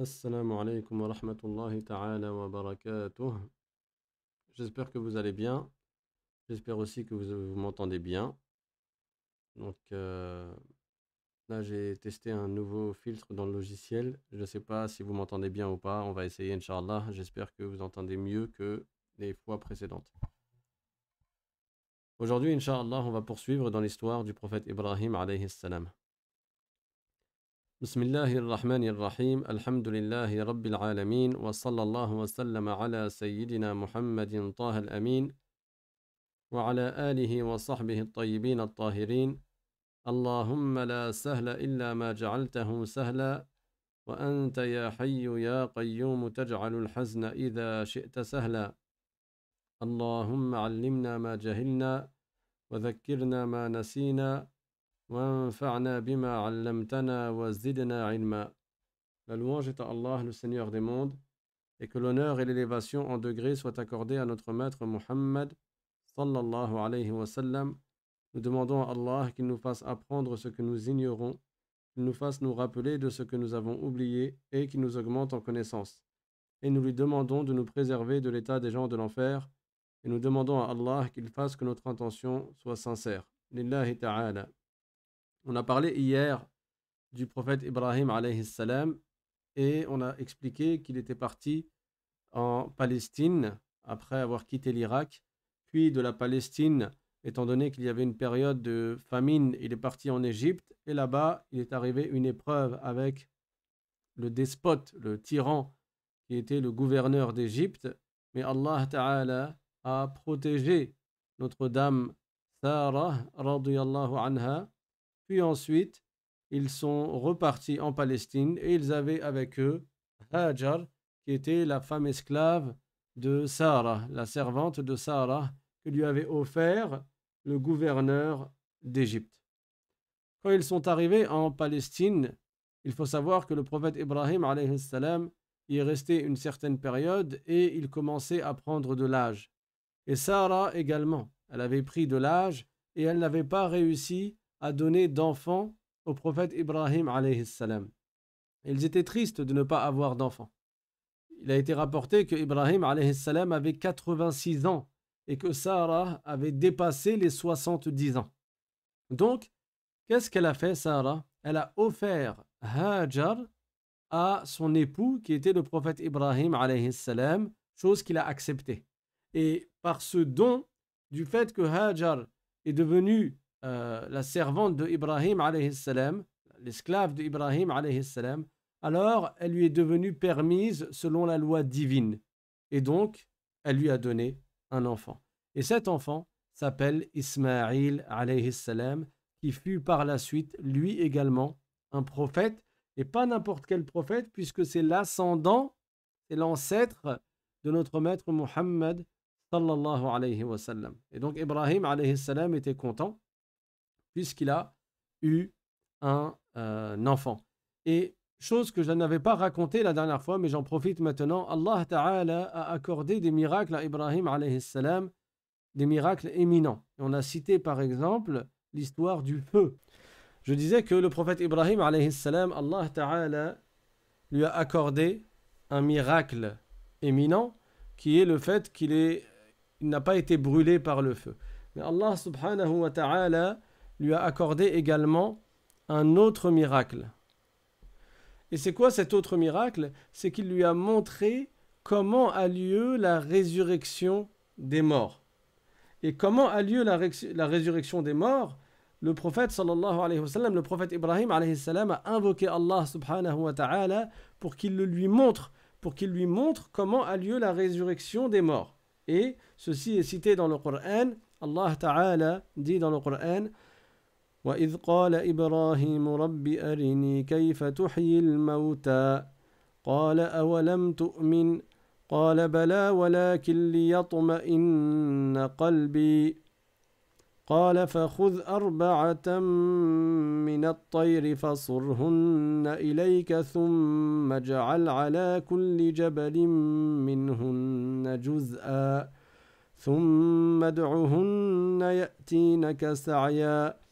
Assalamu alaikum wa rahmatullahi ta'ala wa barakatuh. J'espère que vous allez bien. J'espère aussi que vous, vous m'entendez bien. Donc euh, là, j'ai testé un nouveau filtre dans le logiciel. Je ne sais pas si vous m'entendez bien ou pas. On va essayer, Inch'Allah. J'espère que vous entendez mieux que les fois précédentes. Aujourd'hui, Inch'Allah, on va poursuivre dans l'histoire du prophète Ibrahim alayhi salam. بسم الله الرحمن الرحيم الحمد لله رب العالمين وصلى الله وسلم على سيدنا محمد طه الأمين وعلى آله وصحبه الطيبين الطاهرين اللهم لا سهل إلا ما جعلته سهلا وأنت يا حي يا قيوم تجعل الحزن إذا شئت سهلا اللهم علمنا ما جهلنا وذكرنا ما نسينا La louange est à Allah, le Seigneur des mondes, et que l'honneur et l'élévation en degrés soient accordés à notre maître Muhammad sallallahu alayhi wa sallam. Nous demandons à Allah qu'il nous fasse apprendre ce que nous ignorons, qu'il nous fasse nous rappeler de ce que nous avons oublié et qu'il nous augmente en connaissance. Et nous lui demandons de nous préserver de l'état des gens de l'enfer, et nous demandons à Allah qu'il fasse que notre intention soit sincère. Lillahi ta'ala. On a parlé hier du prophète Ibrahim alayhi salam et on a expliqué qu'il était parti en Palestine après avoir quitté l'Irak, puis de la Palestine, étant donné qu'il y avait une période de famine, il est parti en Égypte et là-bas, il est arrivé une épreuve avec le despote, le tyran qui était le gouverneur d'Égypte, mais Allah a protégé notre dame Sarah radiyallahu anha puis ensuite, ils sont repartis en Palestine et ils avaient avec eux Hajar, qui était la femme esclave de Sarah, la servante de Sarah, que lui avait offert le gouverneur d'Égypte. Quand ils sont arrivés en Palestine, il faut savoir que le prophète Ibrahim salam, y est resté une certaine période et il commençait à prendre de l'âge. Et Sarah également, elle avait pris de l'âge et elle n'avait pas réussi a donné d'enfants au prophète Ibrahim alayhi salam. Ils étaient tristes de ne pas avoir d'enfants. Il a été rapporté que Ibrahim alayhi salam avait 86 ans et que Sarah avait dépassé les 70 ans. Donc, qu'est-ce qu'elle a fait, Sarah? Elle a offert Hajar à son époux qui était le prophète Ibrahim alayhi salam, chose qu'il a acceptée. Et par ce don, du fait que Hajar est devenu euh, la servante de Ibrahim l'esclave de Ibrahim alors elle lui est devenue permise selon la loi divine. Et donc, elle lui a donné un enfant. Et cet enfant s'appelle Ismaïl salam, qui fut par la suite, lui également, un prophète, et pas n'importe quel prophète, puisque c'est l'ascendant, c'est l'ancêtre de notre maître Muhammad sallallahu alayhi. Et donc Ibrahim alayhi salam était content puisqu'il a eu un euh, enfant. Et chose que je n'avais pas raconté la dernière fois, mais j'en profite maintenant, Allah Ta'ala a accordé des miracles à Ibrahim salam, des miracles éminents. on a cité par exemple l'histoire du feu. Je disais que le prophète Ibrahim salam, Allah Ta'ala lui a accordé un miracle éminent qui est le fait qu'il n'a pas été brûlé par le feu. Mais Allah subhanahu wa ta'ala lui a accordé également un autre miracle. Et c'est quoi cet autre miracle? C'est qu'il lui a montré comment a lieu la résurrection des morts. Et comment a lieu la, résurrection des morts? Le prophète Ibrahim a invoqué Allah subhanahu wa ta'ala pour qu'il le lui montre, pour qu'il lui montre comment a lieu la résurrection des morts. Et ceci est cité dans le Coran. Allah ta'ala dit dans le Coran وإذ قال إبراهيم رب أرني كيف تحيي الموتى؟ قال أولم تؤمن؟ قال بلى ولكن ليطمئن قلبي. قال فخذ أربعة من الطير فصرهن إليك ثم اجعل على كل جبل منهن جزءا. ثم ادعهن يأتينك سعيا.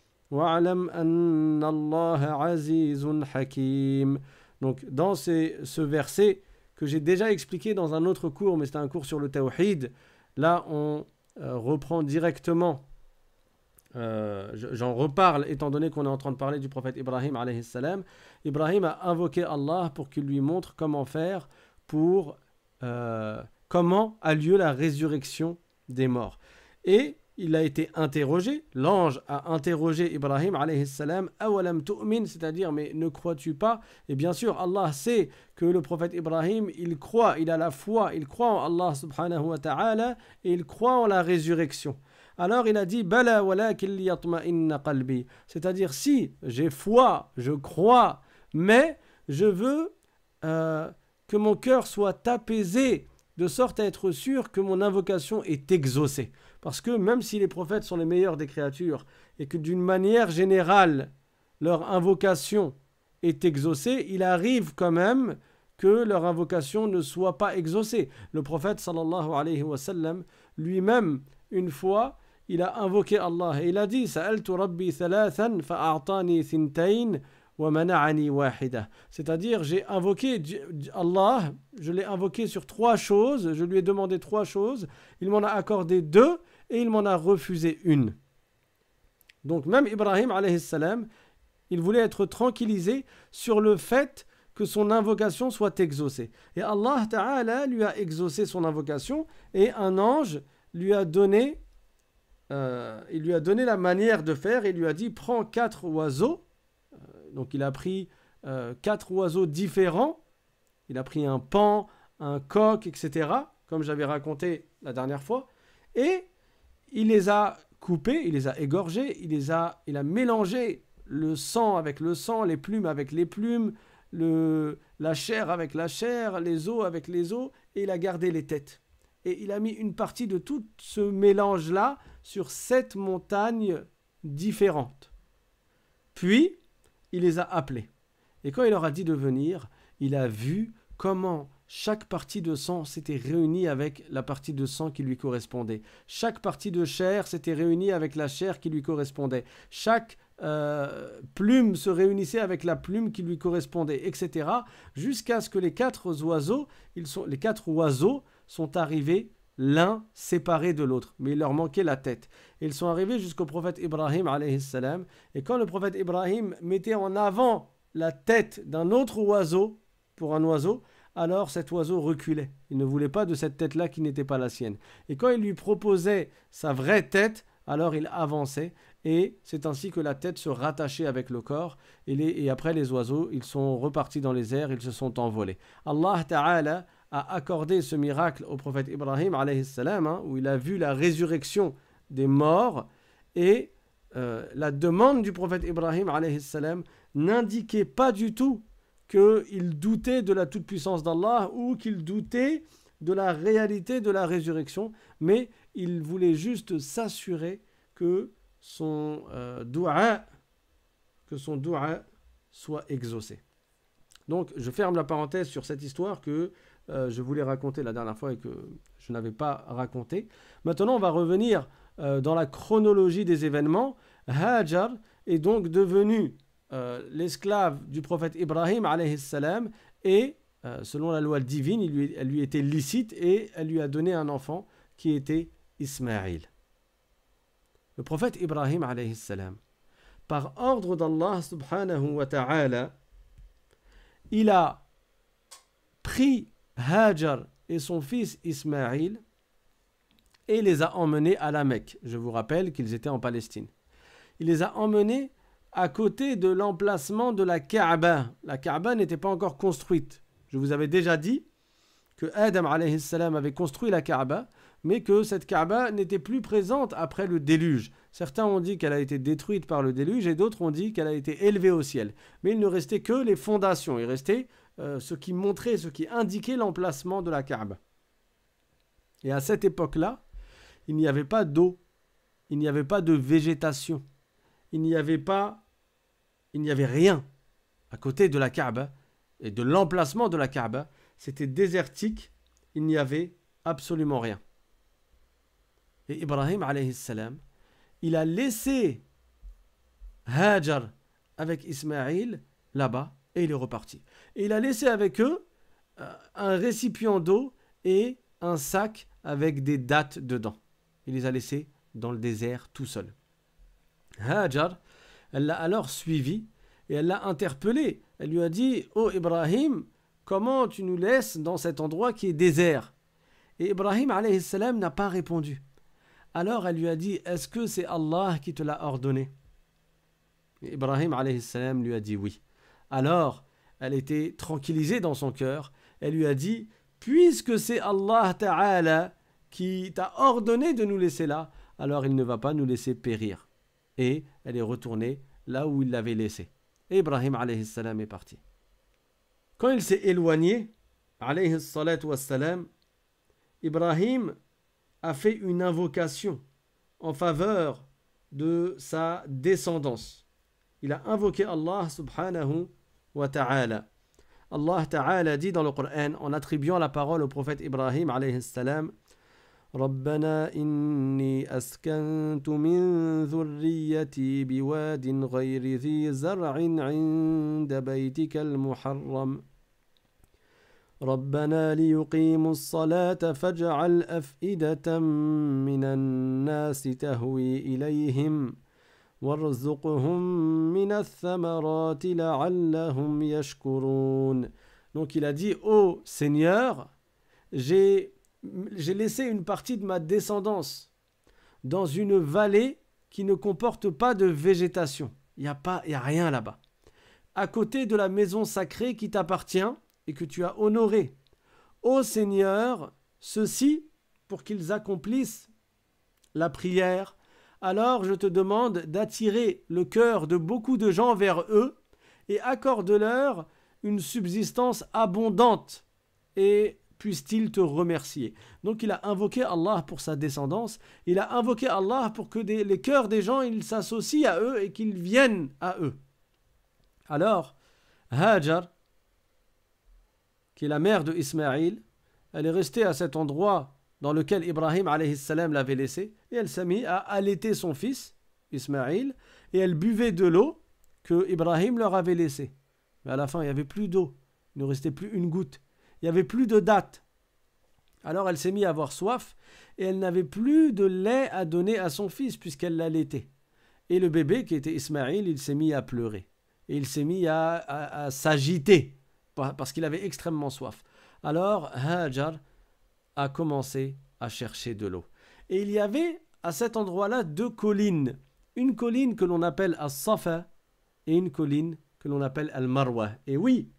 Donc, dans ce verset que j'ai déjà expliqué dans un autre cours, mais c'était un cours sur le tawhid, là on euh, reprend directement, euh, j'en reparle étant donné qu'on est en train de parler du prophète Ibrahim alayhi salam. Ibrahim a invoqué Allah pour qu'il lui montre comment faire pour. Euh, comment a lieu la résurrection des morts. Et il a été interrogé, l'ange a interrogé Ibrahim alayhi salam, awalam c'est-à-dire mais ne crois-tu pas? Et bien sûr, Allah sait que le prophète Ibrahim, il croit, il a la foi, il croit en Allah subhanahu wa ta'ala et il croit en la résurrection. Alors il a dit bala qalbi, c'est-à-dire si j'ai foi, je crois, mais je veux euh, que mon cœur soit apaisé de sorte à être sûr que mon invocation est exaucée. Parce que même si les prophètes sont les meilleurs des créatures et que d'une manière générale leur invocation est exaucée, il arrive quand même que leur invocation ne soit pas exaucée. Le prophète sallallahu alayhi wa sallam lui-même une fois il a invoqué Allah et il a dit Sa'altu rabbi thalathan fa'a'tani thintain c'est-à-dire, j'ai invoqué Allah, je l'ai invoqué sur trois choses, je lui ai demandé trois choses, il m'en a accordé deux et il m'en a refusé une. Donc même Ibrahim salam, il voulait être tranquillisé sur le fait que son invocation soit exaucée. Et Allah Ta'ala lui a exaucé son invocation et un ange lui a donné, euh, il lui a donné la manière de faire, il lui a dit prends quatre oiseaux donc il a pris euh, quatre oiseaux différents. Il a pris un pan, un coq, etc. Comme j'avais raconté la dernière fois. Et il les a coupés, il les a égorgés, il, les a, il a mélangé le sang avec le sang, les plumes avec les plumes, la chair avec la chair, les os avec les os, et il a gardé les têtes. Et il a mis une partie de tout ce mélange-là sur sept montagnes différentes. Puis, il les a appelés. Et quand il leur a dit de venir, il a vu comment chaque partie de sang s'était réunie avec la partie de sang qui lui correspondait. Chaque partie de chair s'était réunie avec la chair qui lui correspondait. Chaque euh, plume se réunissait avec la plume qui lui correspondait, etc. Jusqu'à ce que les quatre oiseaux, les quatre oiseaux sont arrivés l'un séparé de l'autre, mais il leur manquait la tête. Ils sont arrivés jusqu'au prophète Ibrahim salam, et quand le prophète Ibrahim mettait en avant la tête d'un autre oiseau pour un oiseau, alors cet oiseau reculait. Il ne voulait pas de cette tête-là qui n'était pas la sienne. Et quand il lui proposait sa vraie tête, alors il avançait, et c'est ainsi que la tête se rattachait avec le corps, et, et après les oiseaux, ils sont repartis dans les airs, ils se sont envolés. Allah Ta'ala a accordé ce miracle au prophète Ibrahim, salam, hein, où il a vu la résurrection des morts, et euh, la demande du prophète Ibrahim n'indiquait pas du tout qu'il doutait de la toute-puissance d'Allah ou qu'il doutait de la réalité de la résurrection, mais il voulait juste s'assurer que son euh, que son dua soit exaucé. Donc, je ferme la parenthèse sur cette histoire que euh, je voulais raconter la dernière fois et que je n'avais pas raconté. Maintenant, on va revenir euh, dans la chronologie des événements. Hajar est donc devenu euh, l'esclave du prophète Ibrahim salam et selon la loi divine, elle lui était licite et elle lui a donné un enfant qui était Ismaïl. Le prophète Ibrahim salam, par ordre d'Allah subhanahu wa ta'ala, il a pris Hajar et son fils Ismaïl et les a emmenés à la Mecque. Je vous rappelle qu'ils étaient en Palestine. Il les a emmenés à côté de l'emplacement de la Kaaba. La Kaaba n'était pas encore construite. Je vous avais déjà dit que Adam avait construit la Kaaba, mais que cette Kaaba n'était plus présente après le déluge. Certains ont dit qu'elle a été détruite par le déluge et d'autres ont dit qu'elle a été élevée au ciel. Mais il ne restait que les fondations. Il restait euh, ce qui montrait, ce qui indiquait l'emplacement de la Kaaba. Et à cette époque-là, il n'y avait pas d'eau, il n'y avait pas de végétation, il n'y avait pas, il n'y avait rien à côté de la Kaaba et de l'emplacement de la Kaaba. C'était désertique, il n'y avait absolument rien. Et Ibrahim il a laissé Hajar avec Ismaïl là-bas et il est reparti. Et il a laissé avec eux euh, un récipient d'eau et un sac avec des dattes dedans. Il les a laissés dans le désert tout seul. Hajar, elle l'a alors suivi et elle l'a interpellé. Elle lui a dit Oh Ibrahim, comment tu nous laisses dans cet endroit qui est désert? Et Ibrahim n'a pas répondu. Alors elle lui a dit Est-ce que c'est Allah qui te l'a ordonné? Et Ibrahim lui a dit oui. Alors elle était tranquillisée dans son cœur. Elle lui a dit Puisque c'est Allah Ta'ala qui t'a ordonné de nous laisser là, alors il ne va pas nous laisser périr. Et elle est retournée là où il l'avait laissé. Et Ibrahim est parti. Quand il s'est éloigné, Ibrahim a fait une invocation en faveur de sa descendance. Il a invoqué Allah subhanahu wa ta'ala. Allah ta'ala dit dans le Coran en attribuant la parole au prophète Ibrahim alayhi salam ربنا إني أسكنت من ذريتي بواد غير ذي زرع عند بيتك المحرم ربنا ليقيموا الصلاة فاجعل أفئدة من الناس تهوي إليهم Donc il a dit, ô Seigneur, j'ai laissé une partie de ma descendance dans une vallée qui ne comporte pas de végétation. Il n'y a, pas, y a rien là-bas. À côté de la maison sacrée qui t'appartient, et que tu as honoré. Ô Seigneur, ceux-ci, pour qu'ils accomplissent la prière, alors je te demande d'attirer le cœur de beaucoup de gens vers eux et accorde-leur une subsistance abondante et puisse-t-il te remercier. Donc il a invoqué Allah pour sa descendance, il a invoqué Allah pour que les cœurs des gens s'associent à eux et qu'ils viennent à eux. Alors, Hajar, qui est la mère de Ismaïl, elle est restée à cet endroit dans lequel Ibrahim l'avait laissé, et elle s'est mise à allaiter son fils, Ismaïl, et elle buvait de l'eau que Ibrahim leur avait laissée. Mais à la fin, il n'y avait plus d'eau, il ne restait plus une goutte, il n'y avait plus de date. Alors elle s'est mise à avoir soif, et elle n'avait plus de lait à donner à son fils, puisqu'elle l'allaitait. Et le bébé, qui était Ismaïl, il s'est mis à pleurer, et il s'est mis à s'agiter parce qu'il avait extrêmement soif. Alors Hajar a commencé à chercher de l'eau. Et il y avait à cet endroit-là deux collines. Une colline que l'on appelle As-Safa et une colline que l'on appelle Al-Marwa. Et oui,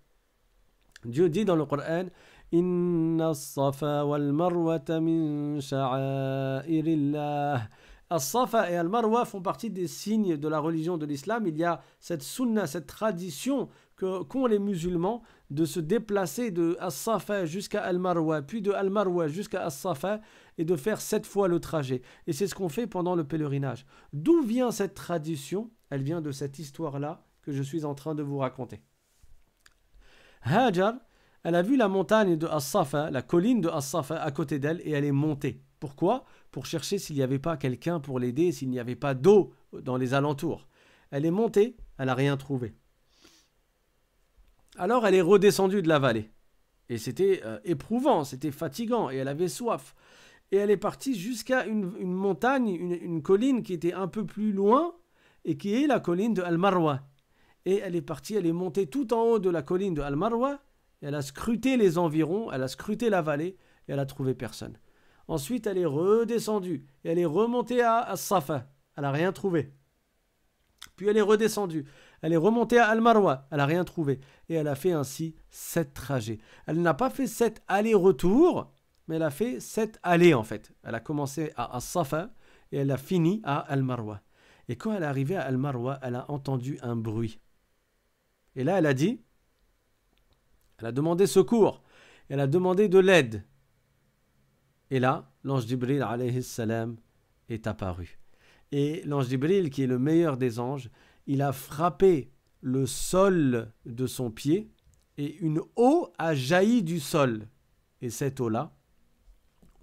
Dieu dit dans le Coran Inna safa wal marwata min sha'airillah. As-Safa et Al-Marwa font partie des signes de la religion de l'islam. Il y a cette sunna, cette tradition qu'ont les musulmans de se déplacer de As-Safa jusqu'à Al-Marwa, puis de Al-Marwa jusqu'à As-Safa, et de faire sept fois le trajet. Et c'est ce qu'on fait pendant le pèlerinage. D'où vient cette tradition? Elle vient de cette histoire-là que je suis en train de vous raconter. Hajar, elle a vu la montagne de As-Safa, la colline de As-Safa à côté d'elle, et elle est montée. Pourquoi? Pour chercher s'il n'y avait pas quelqu'un pour l'aider, s'il n'y avait pas d'eau dans les alentours. Elle est montée, elle n'a rien trouvé. Alors elle est redescendue de la vallée. Et c'était euh, éprouvant, c'était fatigant, et elle avait soif. Et elle est partie jusqu'à une, montagne, une, colline qui était un peu plus loin, et qui est la colline de Al-Marwa. Et elle est partie, elle est montée tout en haut de la colline de Al-Marwa, elle a scruté les environs, elle a scruté la vallée, et elle a trouvé personne. Ensuite, elle est redescendue, et elle est remontée à, à Safa. Elle n'a rien trouvé. Puis elle est redescendue. Elle est remontée à Al-Marwa, elle n'a rien trouvé. Et elle a fait ainsi sept trajets. Elle n'a pas fait sept allers-retours, mais elle a fait sept allées en fait. Elle a commencé à As-Safa et elle a fini à Al-Marwa. Et quand elle est arrivée à Al-Marwa, elle a entendu un bruit. Et là, elle a dit, elle a demandé secours, elle a demandé de l'aide. Et là, l'ange Jibril alayhi salam est apparu. Et l'ange Jibril, qui est le meilleur des anges, il a frappé le sol de son pied et une eau a jailli du sol. Et cette eau-là,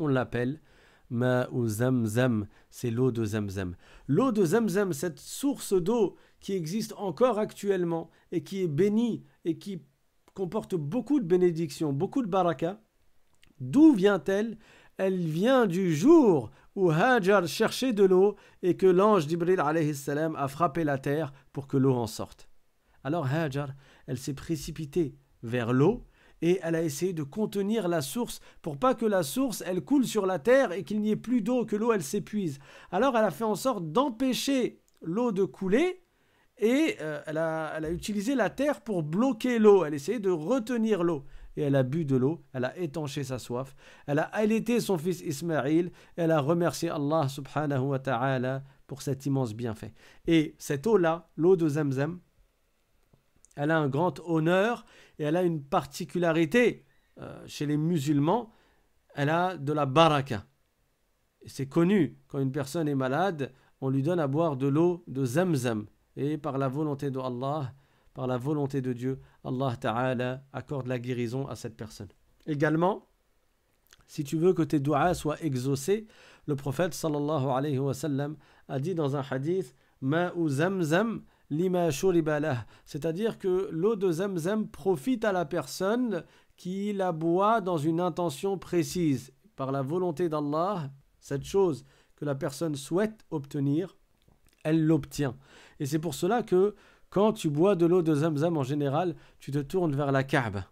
on l'appelle Ma ou Zamzam, c'est l'eau de Zamzam. L'eau de Zamzam, cette source d'eau qui existe encore actuellement et qui est bénie et qui comporte beaucoup de bénédictions, beaucoup de baraka, d'où vient-elle Elle vient du jour où Hajar cherchait de l'eau et que l'ange d'Ibril a frappé la terre pour que l'eau en sorte. Alors Hajar, elle s'est précipitée vers l'eau et elle a essayé de contenir la source pour pas que la source elle coule sur la terre et qu'il n'y ait plus d'eau, que l'eau elle s'épuise. Alors elle a fait en sorte d'empêcher l'eau de couler et euh, elle, a, utilisé la terre pour bloquer l'eau. Elle essayait de retenir l'eau. Et elle a bu de l'eau, elle a étanché sa soif, elle a allaité son fils Ismaïl, elle a remercié Allah subhanahu wa ta'ala pour cet immense bienfait. Et cette eau-là, l'eau de Zamzam, elle a un grand honneur et elle a une particularité euh, chez les musulmans, elle a de la baraka. C'est connu, quand une personne est malade, on lui donne à boire de l'eau de Zamzam. Et par la volonté de Allah, par la volonté de Dieu, Allah Ta'ala accorde la guérison à cette personne. Également, si tu veux que tes doigts soient exaucés, le prophète sallallahu alayhi wa sallam a dit dans un hadith zamzam lima c'est-à-dire que l'eau de zamzam profite à la personne qui la boit dans une intention précise. Par la volonté d'Allah, cette chose que la personne souhaite obtenir, elle l'obtient. Et c'est pour cela que quand tu bois de l'eau de Zamzam en général, tu te tournes vers la Kaaba.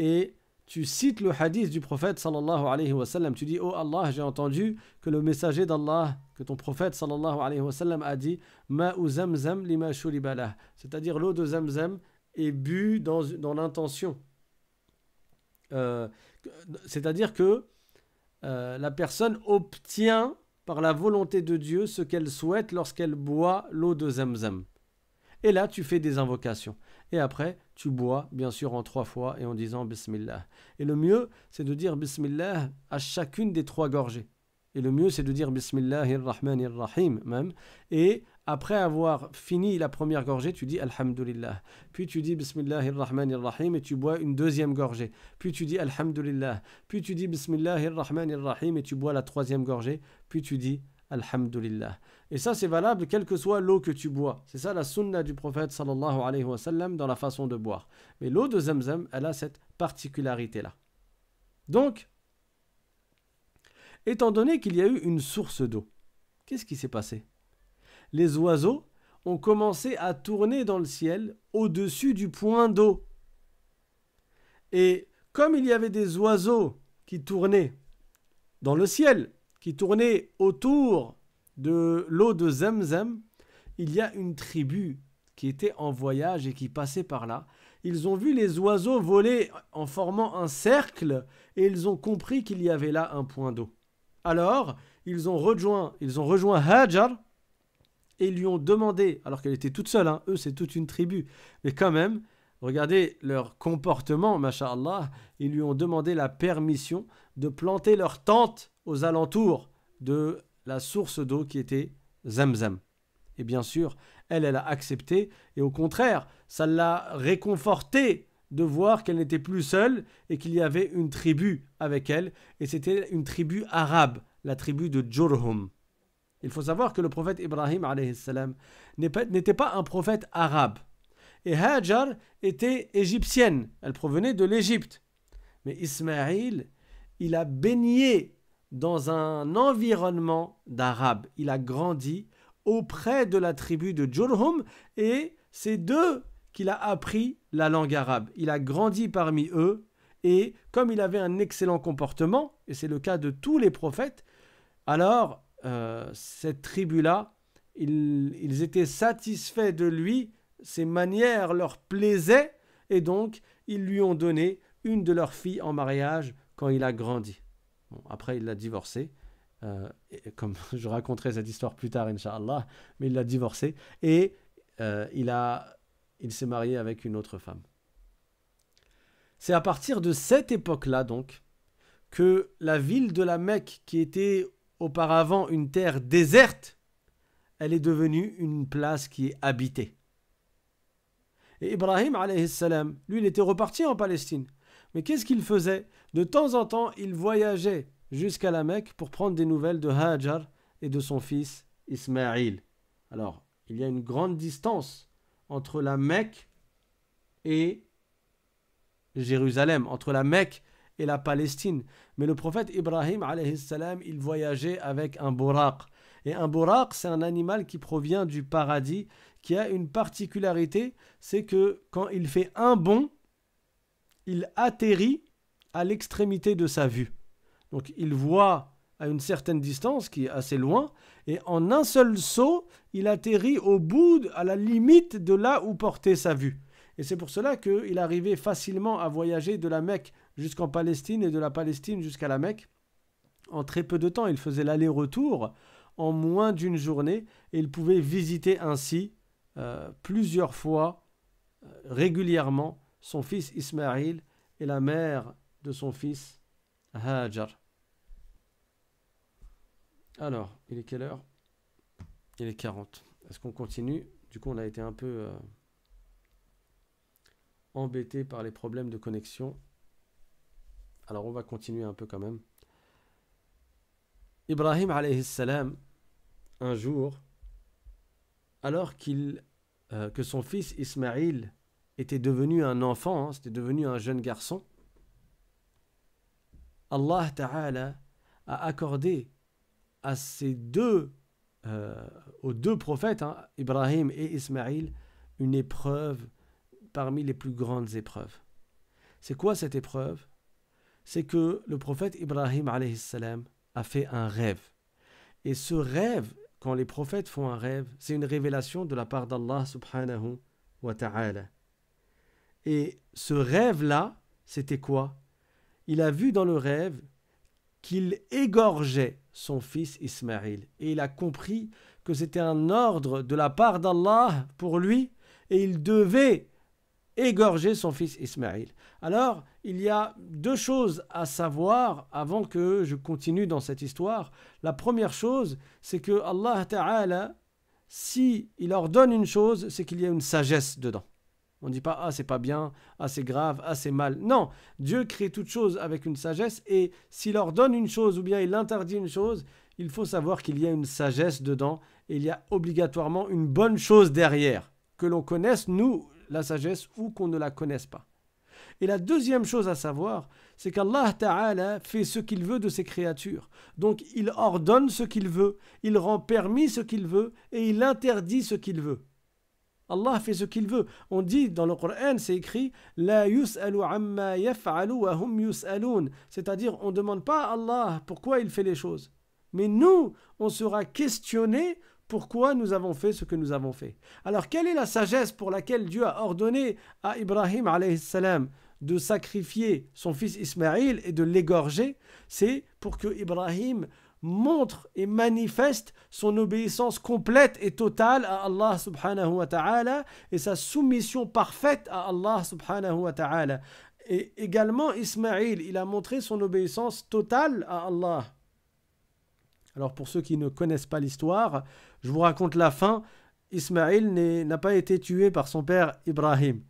Et tu cites le hadith du prophète sallallahu alayhi wa sallam. Tu dis, oh Allah, j'ai entendu que le messager d'Allah, que ton prophète sallallahu alayhi wa sallam a dit, Ma'u Zamzam lima C'est-à-dire l'eau de Zamzam est bu dans, dans l'intention. Euh, c'est-à-dire que euh, la personne obtient par la volonté de Dieu ce qu'elle souhaite lorsqu'elle boit l'eau de Zamzam. Et là, tu fais des invocations. Et après, tu bois, bien sûr, en trois fois et en disant Bismillah. Et le mieux, c'est de dire Bismillah à chacune des trois gorgées. Et le mieux, c'est de dire Bismillahirrahmanirrahim même. Et après avoir fini la première gorgée, tu dis Alhamdulillah. Puis tu dis Bismillahirrahmanirrahim et tu bois une deuxième gorgée. Puis tu dis Alhamdulillah. Puis tu dis Bismillahirrahmanirrahim et tu bois la troisième gorgée. Puis tu dis Alhamdulillah. Et ça, c'est valable quelle que soit l'eau que tu bois. C'est ça la sunna du prophète sallallahu alayhi wa sallam dans la façon de boire. Mais l'eau de Zamzam, elle a cette particularité-là. Donc, étant donné qu'il y a eu une source d'eau, qu'est-ce qui s'est passé? Les oiseaux ont commencé à tourner dans le ciel au-dessus du point d'eau. Et comme il y avait des oiseaux qui tournaient dans le ciel, qui tournaient autour de l'eau de Zamzam, il y a une tribu qui était en voyage et qui passait par là. Ils ont vu les oiseaux voler en formant un cercle et ils ont compris qu'il y avait là un point d'eau. Alors, ils ont rejoint, ils ont rejoint Hajar et lui ont demandé, alors qu'elle était toute seule, hein, eux c'est toute une tribu, mais quand même, regardez leur comportement, masha'Allah, ils lui ont demandé la permission de planter leur tente aux alentours de la source d'eau qui était Zamzam. Et bien sûr, elle, elle a accepté, et au contraire, ça l'a réconforté de voir qu'elle n'était plus seule et qu'il y avait une tribu avec elle, et c'était une tribu arabe, la tribu de Jurhum. Il faut savoir que le prophète Ibrahim n'était pas un prophète arabe. Et Hajar était égyptienne, elle provenait de l'Égypte. Mais Ismaïl, il a baigné dans un environnement d'Arabes. Il a grandi auprès de la tribu de Jurhum et c'est d'eux qu'il a appris la langue arabe. Il a grandi parmi eux et comme il avait un excellent comportement, et c'est le cas de tous les prophètes, alors euh, cette tribu-là, ils, ils étaient satisfaits de lui, ses manières leur plaisaient et donc ils lui ont donné une de leurs filles en mariage quand il a grandi après, il l'a divorcé. Euh, comme je raconterai cette histoire plus tard, Inch'Allah, mais il l'a divorcé et euh, il, il s'est marié avec une autre femme. C'est à partir de cette époque-là, donc, que la ville de la Mecque, qui était auparavant une terre déserte, elle est devenue une place qui est habitée. Et Ibrahim, lui, il était reparti en Palestine. Mais qu'est-ce qu'il faisait? De temps en temps, il voyageait jusqu'à la Mecque pour prendre des nouvelles de Hajar et de son fils Ismaïl. Alors, il y a une grande distance entre la Mecque et Jérusalem, entre la Mecque et la Palestine. Mais le prophète Ibrahim, salam, il voyageait avec un buraq. Et un buraq, c'est un animal qui provient du paradis, qui a une particularité, c'est que quand il fait un bond, il atterrit à l'extrémité de sa vue. Donc il voit à une certaine distance, qui est assez loin, et en un seul saut, il atterrit au bout, à la limite de là où portait sa vue. Et c'est pour cela qu'il arrivait facilement à voyager de la Mecque jusqu'en Palestine et de la Palestine jusqu'à la Mecque. En très peu de temps, il faisait l'aller-retour en moins d'une journée et il pouvait visiter ainsi euh, plusieurs fois, euh, régulièrement, son fils Ismaïl et la mère de son fils Hajar. Alors, il est quelle heure? Il est 40. Est-ce qu'on continue? Du coup, on a été un peu euh, embêté par les problèmes de connexion. Alors, on va continuer un peu quand même. Ibrahim alayhi salam, un jour, alors qu'il, euh, que son fils Ismaïl était devenu un enfant, hein, c'était devenu un jeune garçon, Allah Ta'ala a accordé à ces deux, euh, aux deux prophètes, hein, Ibrahim et Ismaïl, une épreuve parmi les plus grandes épreuves. C'est quoi cette épreuve? C'est que le prophète Ibrahim salam, a fait un rêve. Et ce rêve, quand les prophètes font un rêve, c'est une révélation de la part d'Allah subhanahu wa ta'ala. Et ce rêve-là, c'était quoi? Il a vu dans le rêve qu'il égorgeait son fils Ismaïl. Et il a compris que c'était un ordre de la part d'Allah pour lui et il devait égorger son fils Ismaïl. Alors, il y a deux choses à savoir avant que je continue dans cette histoire. La première chose, c'est que Allah Ta'ala, si il ordonne une chose, c'est qu'il y a une sagesse dedans. On ne dit pas ah c'est pas bien, ah c'est grave, ah c'est mal. Non, Dieu crée toute chose avec une sagesse et s'il ordonne une chose ou bien il interdit une chose, il faut savoir qu'il y a une sagesse dedans et il y a obligatoirement une bonne chose derrière. Que l'on connaisse, nous, la sagesse ou qu'on ne la connaisse pas. Et la deuxième chose à savoir, c'est qu'Allah Ta'ala fait ce qu'il veut de ses créatures. Donc il ordonne ce qu'il veut, il rend permis ce qu'il veut et il interdit ce qu'il veut. Allah fait ce qu'il veut. On dit dans le Coran, c'est écrit La yus'alu amma yaf'alu wa hum yus'alun. C'est-à-dire, on ne demande pas à Allah pourquoi il fait les choses. Mais nous, on sera questionné pourquoi nous avons fait ce que nous avons fait. Alors, quelle est la sagesse pour laquelle Dieu a ordonné à Ibrahim salam de sacrifier son fils Ismaïl et de l'égorger? C'est pour que Ibrahim montre et manifeste son obéissance complète et totale à Allah subhanahu wa ta'ala et sa soumission parfaite à Allah subhanahu wa ta'ala. Et également Ismaïl, il a montré son obéissance totale à Allah. Alors pour ceux qui ne connaissent pas l'histoire, je vous raconte la fin. Ismaïl n'a pas été tué par son père Ibrahim.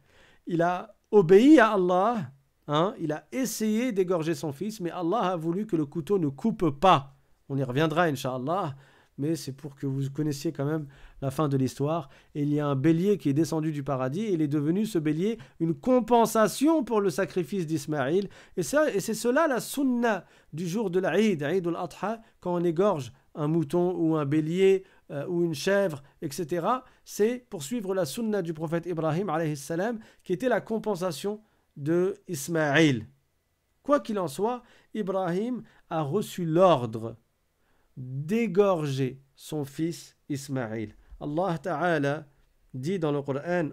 Il a obéi à Allah, hein, il a essayé d'égorger son fils, mais Allah a voulu que le couteau ne coupe pas on y reviendra, Inch'Allah, mais c'est pour que vous connaissiez quand même la fin de l'histoire. Il y a un bélier qui est descendu du paradis, et il est devenu, ce bélier, une compensation pour le sacrifice d'Ismaïl. Et c'est cela la sunna du jour de l'Aïd, Aïd al-Adha, quand on égorge un mouton ou un bélier euh, ou une chèvre, etc. C'est pour suivre la sunna du prophète Ibrahim, salam, qui était la compensation de Ismaïl. Quoi qu'il en soit, Ibrahim a reçu l'ordre d'égorger son fils Ismaïl. Allah Ta'ala dit dans le Coran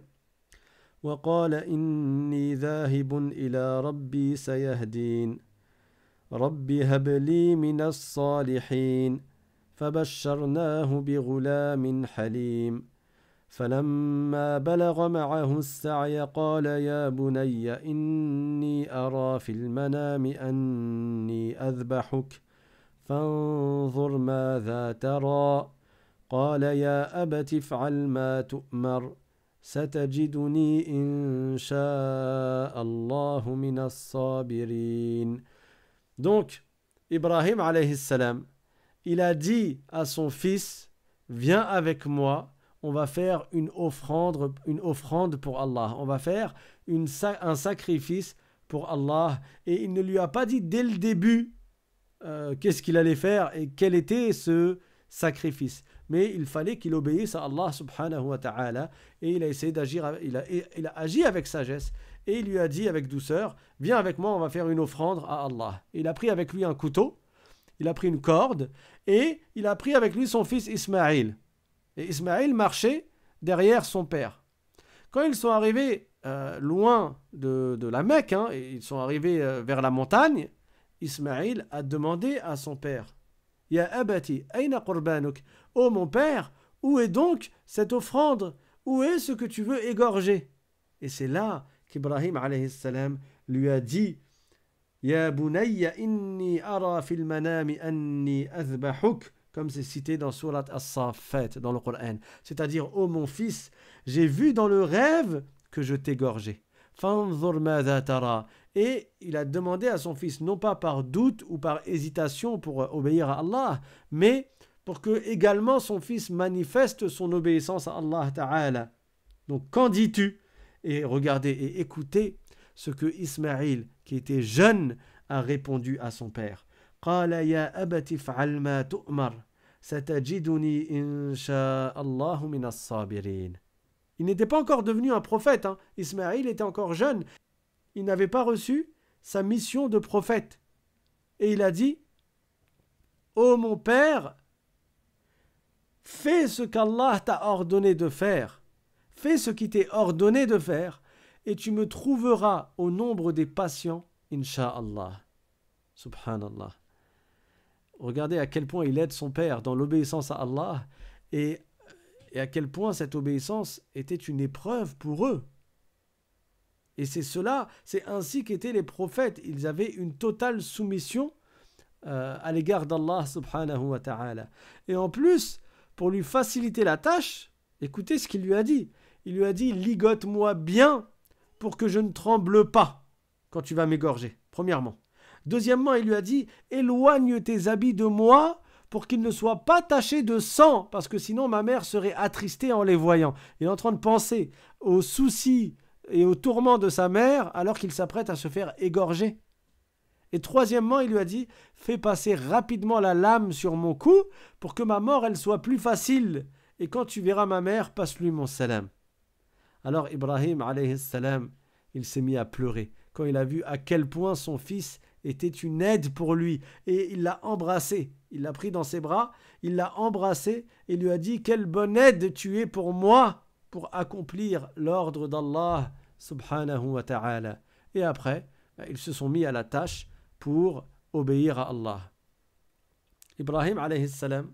وقال إني ذاهب إلى ربي سيهدين. رب هب لي من الصالحين. فبشرناه بغلام حليم. فلما بلغ معه السعي قال يا بني إني أرى في المنام أني أذبحك. فانظر ماذا ترى قال يا أبت افعل ما تؤمر ستجدني إن شاء الله من الصابرين Donc, Ibrahim alayhi salam, il a dit à son fils, viens avec moi, on va faire une offrande, une offrande pour Allah. On va faire une, un sacrifice pour Allah. Et il ne lui a pas dit dès le début euh, qu'est-ce qu'il allait faire et quel était ce sacrifice. Mais il fallait qu'il obéisse à Allah subhanahu wa ta'ala. Et il a essayé d'agir, il a, agi avec sagesse. Et il lui a dit avec douceur, viens avec moi, on va faire une offrande à Allah. il a pris avec lui un couteau, il a pris une corde, et il a pris avec lui son fils Ismaïl. Et Ismaïl marchait derrière son père. Quand ils sont arrivés euh, loin de, la Mecque, hein, ils sont arrivés euh, vers la montagne, Ismaïl a demandé à son père Ya abati, aina qurbanuk? Oh mon père, où est donc cette offrande? Où est ce que tu veux égorger? Et c'est là qu'Ibrahim salam lui a dit Ya bunayya inni ara fil anni azbahuk comme c'est cité dans Surat As-Safat dans le Coran. C'est-à-dire, ô oh mon fils, j'ai vu dans le rêve que je gorgé. Et il a demandé à son fils, non pas par doute ou par hésitation pour euh, obéir à Allah, mais pour que également son fils manifeste son obéissance à Allah Ta'ala. Donc qu'en dis-tu? Et regardez et écoutez ce que Ismaïl, qui était jeune, a répondu à son père. Il n'était pas encore devenu un prophète, hein. Ismaïl était encore jeune, il n'avait pas reçu sa mission de prophète. Et il a dit Ô oh mon père, fais ce qu'Allah t'a ordonné de faire. Fais ce qui t'est ordonné de faire, et tu me trouveras au nombre des patients, Inch'Allah. Subhanallah. Regardez à quel point il aide son père dans l'obéissance à Allah et, à quel point cette obéissance était une épreuve pour eux. Et c'est cela, c'est ainsi qu'étaient les prophètes. Ils avaient une totale soumission euh, à l'égard d'Allah subhanahu wa ta'ala. Et en plus, pour lui faciliter la tâche, écoutez ce qu'il lui a dit. Il lui a dit Ligote-moi bien pour que je ne tremble pas quand tu vas m'égorger, premièrement. Deuxièmement, il lui a dit Éloigne tes habits de moi pour qu'ils ne soient pas tachés de sang, parce que sinon ma mère serait attristée en les voyant. Il est en train de penser aux soucis et aux tourments de sa mère alors qu'il s'apprête à se faire égorger. Et troisièmement, il lui a dit Fais passer rapidement la lame sur mon cou pour que ma mort elle soit plus facile. Et quand tu verras ma mère, passe-lui mon salam. Alors Ibrahim salam, il s'est mis à pleurer quand il a vu à quel point son fils était une aide pour lui et il l'a embrassé. Il l'a pris dans ses bras, il l'a embrassé et lui a dit Quelle bonne aide tu es pour moi pour accomplir l'ordre d'Allah subhanahu wa ta'ala. Et après, ben, ils se sont mis à la tâche pour obéir à Allah. Ibrahim alayhi salam,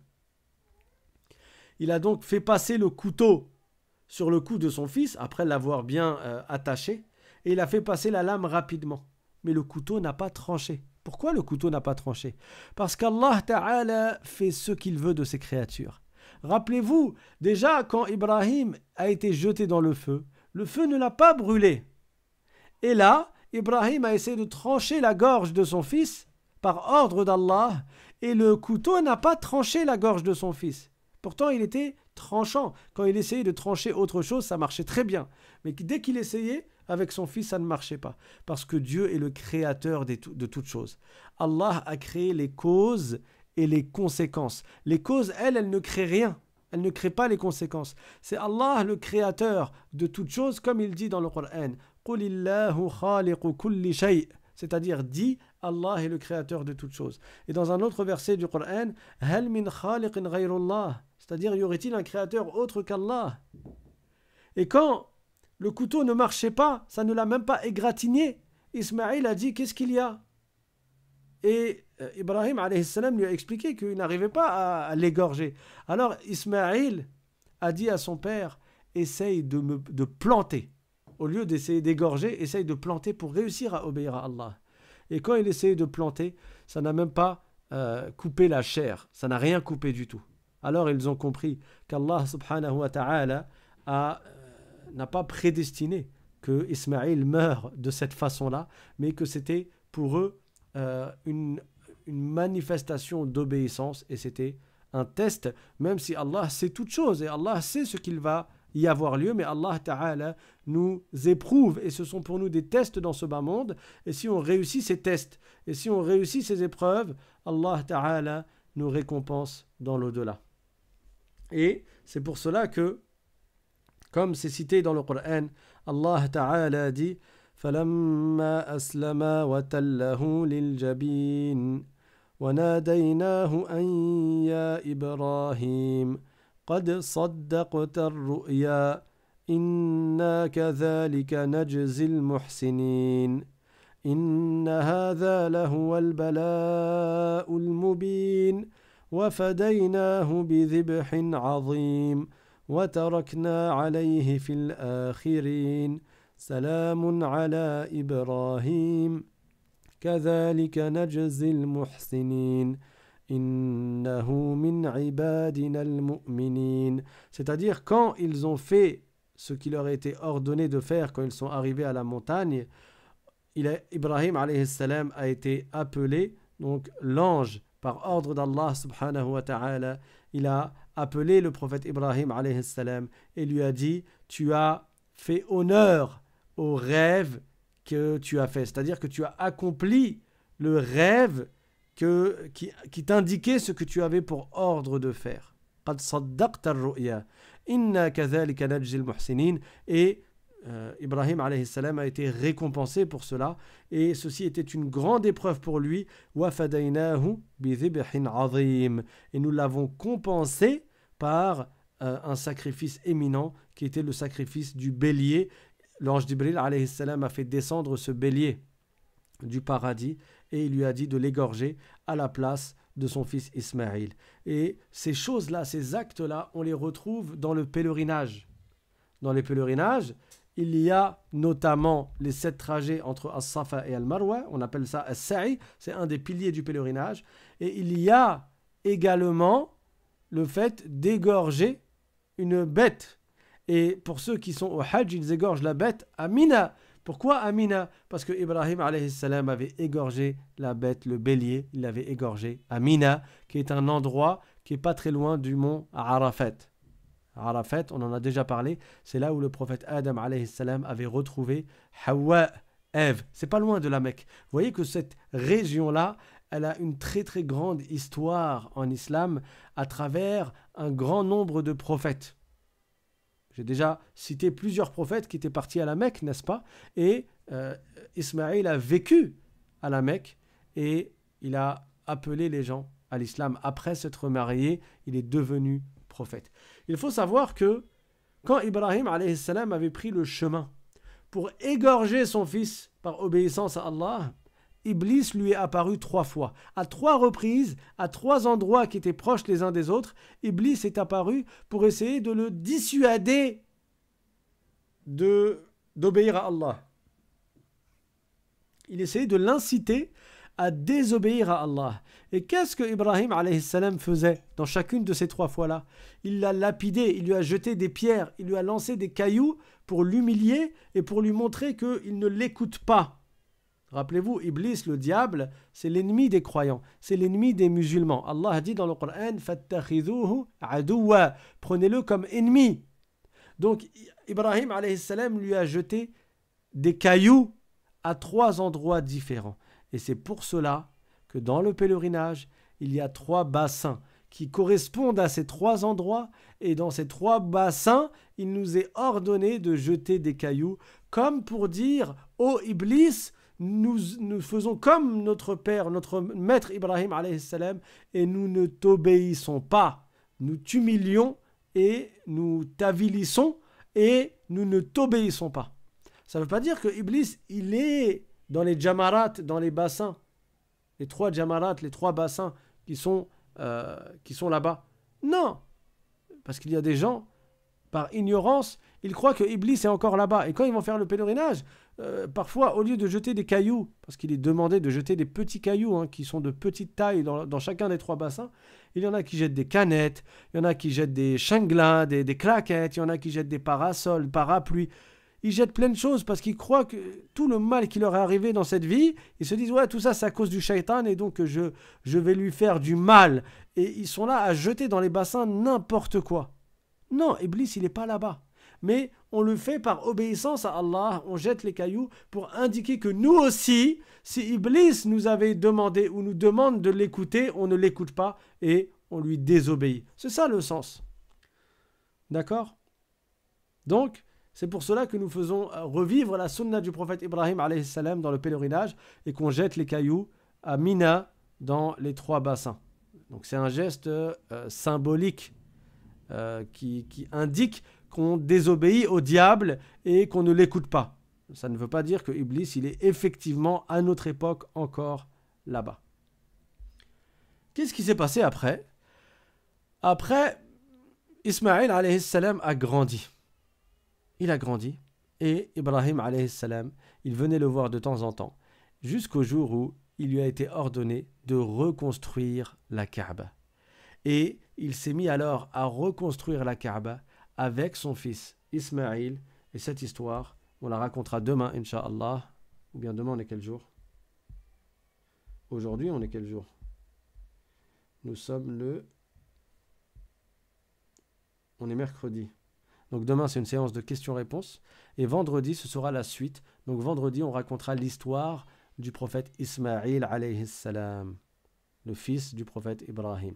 il a donc fait passer le couteau sur le cou de son fils après l'avoir bien euh, attaché et il a fait passer la lame rapidement mais le couteau n'a pas tranché. Pourquoi le couteau n'a pas tranché? Parce qu'Allah Ta'ala fait ce qu'il veut de ses créatures. Rappelez-vous, déjà quand Ibrahim a été jeté dans le feu, le feu ne l'a pas brûlé. Et là, Ibrahim a essayé de trancher la gorge de son fils par ordre d'Allah, et le couteau n'a pas tranché la gorge de son fils. Pourtant, il était tranchant. Quand il essayait de trancher autre chose, ça marchait très bien. Mais dès qu'il essayait, avec son fils, ça ne marchait pas. Parce que Dieu est le créateur de toutes choses. Allah a créé les causes et les conséquences. Les causes, elles, elles ne créent rien. Elles ne créent pas les conséquences. C'est Allah le créateur de toutes choses, comme il dit dans le Coran. C'est-à-dire, dit Allah est le créateur de toutes choses. Et dans un autre verset du Coran, C'est-à-dire, y aurait-il un créateur autre qu'Allah? Et quand le couteau ne marchait pas, ça ne l'a même pas égratigné. Ismaïl a dit Qu'est-ce qu'il y a? Et euh, Ibrahim lui a expliqué qu'il n'arrivait pas à, l'égorger. Alors Ismaïl a dit à son père Essaye de me de planter. Au lieu d'essayer d'égorger, essaye de planter pour réussir à obéir à Allah. Et quand il essayait de planter, ça n'a même pas euh, coupé la chair, ça n'a rien coupé du tout. Alors ils ont compris qu'Allah subhanahu wa ta'ala a n'a pas prédestiné que Ismaïl meure de cette façon-là, mais que c'était pour eux euh, une, une manifestation d'obéissance et c'était un test, même si Allah sait toutes choses et Allah sait ce qu'il va y avoir lieu, mais Allah Ta'ala nous éprouve et ce sont pour nous des tests dans ce bas monde. Et si on réussit ces tests et si on réussit ces épreuves, Allah Ta'ala nous récompense dans l'au-delà. Et c'est pour cela que, comme c'est cité dans le Coran, Allah Ta'ala dit فلما أسلما وتله للجبين وناديناه أن يا إبراهيم قد صدقت الرؤيا إنا كذلك نجزي المحسنين إن هذا لهو البلاء المبين وفديناه بذبح عظيم وتركنا عليه في الآخرين سلام على إبراهيم كذلك نجزي المحسنين C'est-à-dire quand ils ont fait ce qui leur a été ordonné de faire quand ils sont arrivés à la montagne, il Ibrahim salam a été appelé, donc l'ange par ordre d'Allah subhanahu wa ta'ala, il a appelé le prophète Ibrahim salam et lui a dit Tu as fait honneur au rêve que tu as fait, c'est-à-dire que tu as accompli le rêve que, qui, qui t'indiquait ce que tu avais pour ordre de faire. Et euh, Ibrahim salam a été récompensé pour cela. Et ceci était une grande épreuve pour lui. Et nous l'avons compensé par euh, un sacrifice éminent qui était le sacrifice du bélier l'ange d'Ibril a fait descendre ce bélier du paradis et il lui a dit de l'égorger à la place de son fils Ismaïl. Et ces choses-là, ces actes-là, on les retrouve dans le pèlerinage. Dans les pèlerinages, il y a notamment les sept trajets entre As-Safa et Al-Marwa, on appelle ça As-Sa'i, c'est un des piliers du pèlerinage. Et il y a également le fait d'égorger une bête. Et pour ceux qui sont au Hajj, ils égorgent la bête à Mina. Pourquoi Amina? Parce que Ibrahim salam avait égorgé la bête, le bélier, il l'avait égorgé à Mina, qui est un endroit qui est pas très loin du mont Arafat. Arafat, on en a déjà parlé, c'est là où le prophète Adam salam avait retrouvé Hawa, Ève. C'est pas loin de la Mecque. Vous voyez que cette région-là, elle a une très très grande histoire en islam à travers un grand nombre de prophètes. J'ai déjà cité plusieurs prophètes qui étaient partis à la Mecque, n'est-ce pas? Et euh, Ismaël a vécu à la Mecque et il a appelé les gens à l'islam. Après s'être marié, il est devenu prophète. Il faut savoir que quand Ibrahim avait pris le chemin pour égorger son fils par obéissance à Allah, Iblis lui est apparu trois fois. À trois reprises, à trois endroits qui étaient proches les uns des autres, Iblis est apparu pour essayer de le dissuader de d'obéir à Allah. Il essayait de l'inciter à désobéir à Allah. Et qu'est-ce que Ibrahim salam faisait dans chacune de ces trois fois-là? Il l'a lapidé, il lui a jeté des pierres, il lui a lancé des cailloux pour l'humilier et pour lui montrer qu'il ne l'écoute pas. Rappelez-vous, Iblis, le diable, c'est l'ennemi des croyants, c'est l'ennemi des musulmans. Allah a dit dans le Coran Prenez-le comme ennemi. Donc, Ibrahim lui a jeté des cailloux à trois endroits différents. Et c'est pour cela que dans le pèlerinage, il y a trois bassins qui correspondent à ces trois endroits. Et dans ces trois bassins, il nous est ordonné de jeter des cailloux, comme pour dire Ô Iblis, nous, faisons comme notre père, notre maître Ibrahim salam, et nous ne t'obéissons pas. Nous t'humilions et nous t'avilissons et nous ne t'obéissons pas. Ça ne veut pas dire que Iblis, il est dans les jamarat, dans les bassins. Les trois jamarat, les trois bassins qui sont, euh, qui sont là-bas. Non Parce qu'il y a des gens, par ignorance, ils croient que Iblis est encore là-bas. Et quand ils vont faire le pèlerinage, euh, parfois, au lieu de jeter des cailloux, parce qu'il est demandé de jeter des petits cailloux hein, qui sont de petite taille dans, chacun des trois bassins, il y en a qui jettent des canettes, il y en a qui jettent des chinglins, des, claquettes, il y en a qui jettent des parasols, parapluies. ils jettent plein de choses parce qu'ils croient que tout le mal qui leur est arrivé dans cette vie, ils se disent ouais tout ça c'est à cause du shaitan et donc je, je vais lui faire du mal. Et ils sont là à jeter dans les bassins n'importe quoi. Non, Iblis il n'est pas là-bas. Mais on le fait par obéissance à Allah, on jette les cailloux pour indiquer que nous aussi, si Iblis nous avait demandé ou nous demande de l'écouter, on ne l'écoute pas et on lui désobéit. C'est ça le sens. D'accord? Donc, c'est pour cela que nous faisons euh, revivre la sunna du prophète Ibrahim salam dans le pèlerinage et qu'on jette les cailloux à Mina dans les trois bassins. Donc c'est un geste euh, symbolique euh, qui, qui, indique qu'on désobéit au diable et qu'on ne l'écoute pas. Ça ne veut pas dire que Iblis, il est effectivement à notre époque encore là-bas. Qu'est-ce qui s'est passé après? Après, Ismaël a grandi il a grandi et Ibrahim salam, il venait le voir de temps en temps, jusqu'au jour où il lui a été ordonné de reconstruire la Kaaba. Et il s'est mis alors à reconstruire la Kaaba avec son fils Ismaïl. Et cette histoire, on la racontera demain, Inch'Allah. Ou bien demain, on est quel jour? Aujourd'hui, on est quel jour? Nous sommes le... On est mercredi. Donc demain, c'est une séance de questions-réponses. Et vendredi, ce sera la suite. Donc vendredi, on racontera l'histoire du prophète Ismaïl, le fils du prophète Ibrahim.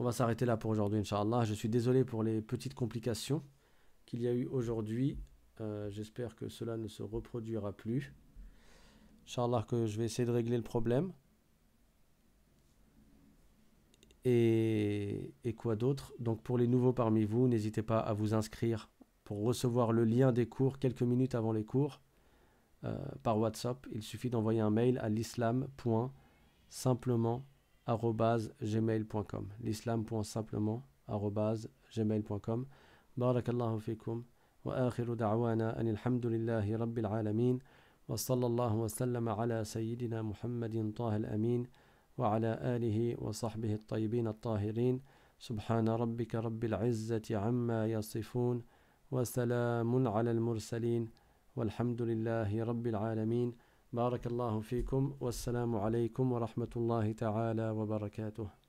On va s'arrêter là pour aujourd'hui, Inch'Allah. Je suis désolé pour les petites complications qu'il y a eu aujourd'hui. Euh, j'espère que cela ne se reproduira plus. Inch'Allah que je vais essayer de régler le problème. Et, quoi d'autre? Donc pour les nouveaux parmi vous, n'hésitez pas à vous inscrire pour recevoir le lien des cours quelques minutes avant les cours euh, par WhatsApp. Il suffit d'envoyer un mail à gmail.com l'islam.simplement gmail.com بارك الله فيكم وآخر دعوانا أن الحمد لله رب العالمين وصلى الله وسلم على سيدنا محمد طه الأمين وعلى آله وصحبه الطيبين الطاهرين سبحان ربك رب العزة عما يصفون وسلام على المرسلين والحمد لله رب العالمين بارك الله فيكم والسلام عليكم ورحمة الله تعالى وبركاته.